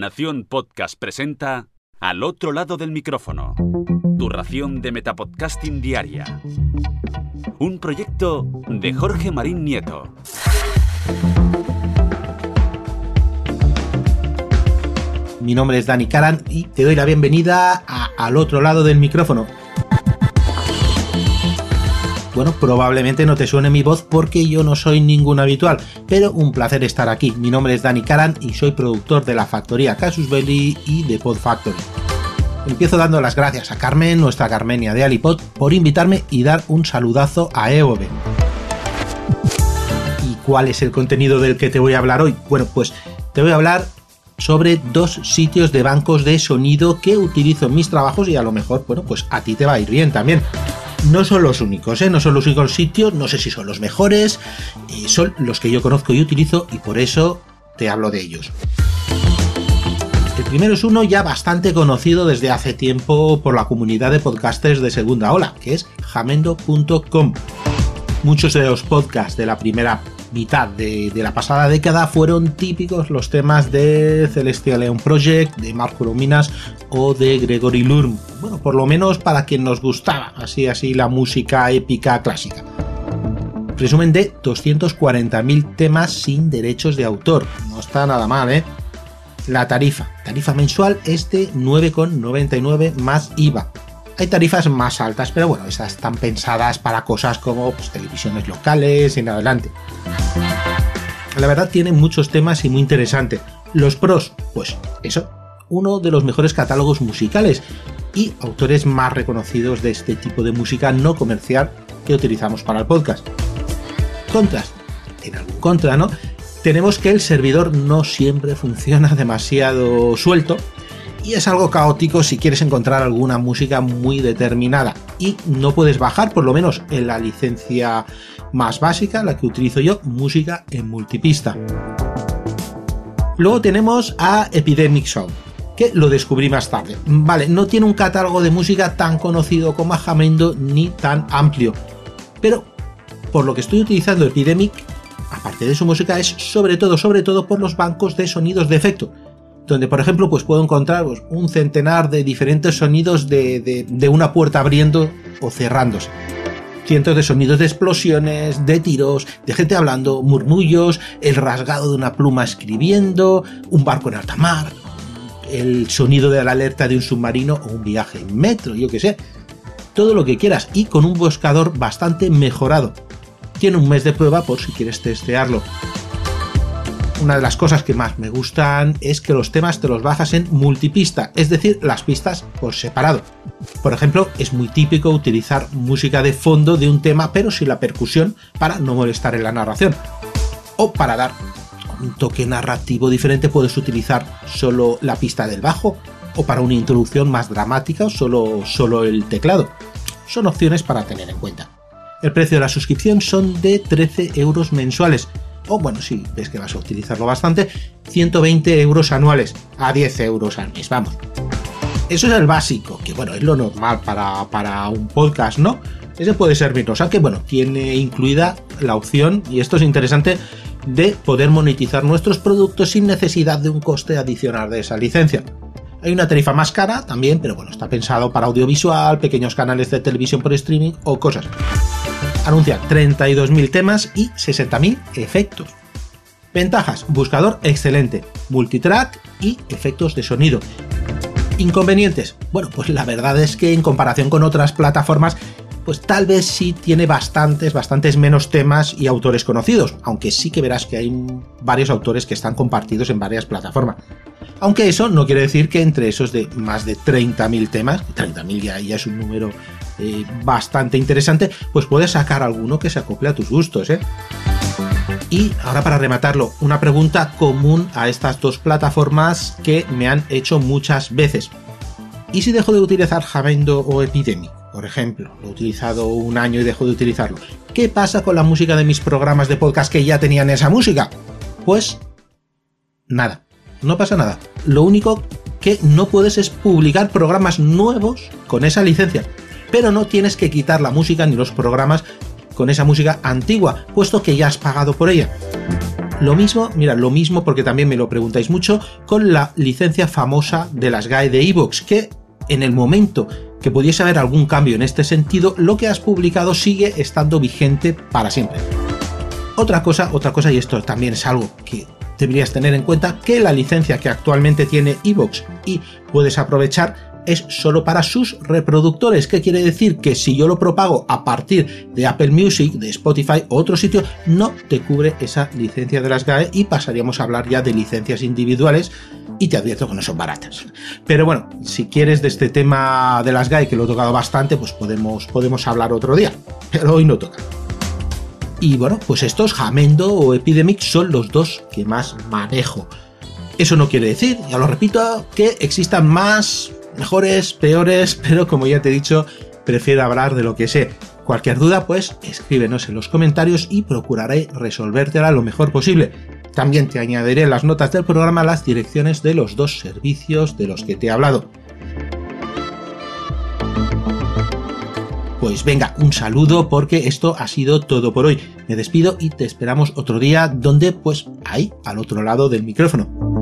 Nación Podcast presenta Al otro lado del micrófono. Tu ración de Metapodcasting Diaria. Un proyecto de Jorge Marín Nieto. Mi nombre es Dani Karan y te doy la bienvenida a Al otro lado del micrófono. Bueno, probablemente no te suene mi voz porque yo no soy ningún habitual, pero un placer estar aquí. Mi nombre es Dani Karan y soy productor de la factoría Casus Belli y de Pod Factory. Empiezo dando las gracias a Carmen, nuestra Carmenia de Alipod, por invitarme y dar un saludazo a Eove. ¿Y cuál es el contenido del que te voy a hablar hoy? Bueno, pues te voy a hablar sobre dos sitios de bancos de sonido que utilizo en mis trabajos y a lo mejor, bueno, pues a ti te va a ir bien también. No son los únicos, ¿eh? no son los únicos sitios, no sé si son los mejores, son los que yo conozco y utilizo y por eso te hablo de ellos. El primero es uno ya bastante conocido desde hace tiempo por la comunidad de podcasters de segunda ola, que es jamendo.com. Muchos de los podcasts de la primera mitad de, de, la pasada década fueron típicos los temas de Celestial Leon Project, de Marco Luminas o de Gregory Lurm. Bueno, por lo menos para quien nos gustaba, así así la música épica clásica. Resumen de 240.000 temas sin derechos de autor. No está nada mal, ¿eh? La tarifa. Tarifa mensual es de 9,99 más IVA. Hay tarifas más altas, pero bueno, esas están pensadas para cosas como pues, televisiones locales y en adelante. La verdad tiene muchos temas y muy interesante. Los pros, pues eso, uno de los mejores catálogos musicales y autores más reconocidos de este tipo de música no comercial que utilizamos para el podcast. Contras, en algún contra, ¿no? Tenemos que el servidor no siempre funciona demasiado suelto y es algo caótico si quieres encontrar alguna música muy determinada y no puedes bajar por lo menos en la licencia más básica, la que utilizo yo, música en multipista. Luego tenemos a Epidemic Sound, que lo descubrí más tarde. Vale, no tiene un catálogo de música tan conocido como Jamendo ni tan amplio, pero por lo que estoy utilizando Epidemic, aparte de su música, es sobre todo, sobre todo por los bancos de sonidos de efecto donde por ejemplo pues puedo encontrar pues, un centenar de diferentes sonidos de, de, de, una puerta abriendo o cerrándose. Cientos de sonidos de explosiones, de tiros, de gente hablando, murmullos, el rasgado de una pluma escribiendo, un barco en alta mar, el sonido de la alerta de un submarino o un viaje en metro, yo que sé. Todo lo que quieras y con un buscador bastante mejorado. Tiene un mes de prueba por si quieres testearlo una de las cosas que más me gustan es que los temas te los bajas en multipista, es decir, las pistas por separado. Por ejemplo, es muy típico utilizar música de fondo de un tema pero sin la percusión para no molestar en la narración. O para dar un toque narrativo diferente puedes utilizar solo la pista del bajo o para una introducción más dramática solo, solo el teclado. Son opciones para tener en cuenta. El precio de la suscripción son de 13 euros mensuales o bueno, si ves que vas a utilizarlo bastante, 120 euros anuales a 10 euros al mes, vamos. Eso es el básico, que bueno, es lo normal para, para un podcast, ¿no? Ese puede servirnos, aunque bueno, tiene incluida la opción, y esto es interesante, de poder monetizar nuestros productos sin necesidad de un coste adicional de esa licencia. Hay una tarifa más cara también, pero bueno, está pensado para audiovisual, pequeños canales de televisión por streaming o cosas anuncia 32.000 temas y 60.000 efectos. Ventajas, buscador excelente, multitrack y efectos de sonido. Inconvenientes, bueno, pues la verdad es que en comparación con otras plataformas, pues tal vez sí tiene bastantes, bastantes menos temas y autores conocidos, aunque sí que verás que hay varios autores que están compartidos en varias plataformas. Aunque eso no quiere decir que entre esos de más de 30.000 temas, 30.000 ya, ya es un número eh, bastante interesante, pues puedes sacar alguno que se acople a tus gustos. ¿eh? Y ahora para rematarlo, una pregunta común a estas dos plataformas que me han hecho muchas veces. ¿Y si dejo de utilizar Jamendo o Epidemic? Por ejemplo, lo he utilizado un año y dejo de utilizarlo. ¿Qué pasa con la música de mis programas de podcast que ya tenían esa música? Pues nada, no pasa nada. Lo único que no puedes es publicar programas nuevos con esa licencia pero no tienes que quitar la música ni los programas con esa música antigua, puesto que ya has pagado por ella. Lo mismo, mira, lo mismo porque también me lo preguntáis mucho con la licencia famosa de las GAE de Evox, que en el momento que pudiese haber algún cambio en este sentido, lo que has publicado sigue estando vigente para siempre. Otra cosa, otra cosa, y esto también es algo que deberías tener en cuenta, que la licencia que actualmente tiene Evox y puedes aprovechar es solo para sus reproductores. ¿Qué quiere decir? Que si yo lo propago a partir de Apple Music, de Spotify o otro sitio, no te cubre esa licencia de las GAE y pasaríamos a hablar ya de licencias individuales y te advierto que no son baratas. Pero bueno, si quieres de este tema de las GAE, que lo he tocado bastante, pues podemos, podemos hablar otro día. Pero hoy no toca. Y bueno, pues estos Jamendo o Epidemic son los dos que más manejo. Eso no quiere decir, ya lo repito, que existan más mejores, peores, pero como ya te he dicho, prefiero hablar de lo que sé. Cualquier duda, pues escríbenos en los comentarios y procuraré resolvértela lo mejor posible. También te añadiré en las notas del programa las direcciones de los dos servicios de los que te he hablado. Pues venga, un saludo porque esto ha sido todo por hoy. Me despido y te esperamos otro día donde pues ahí al otro lado del micrófono.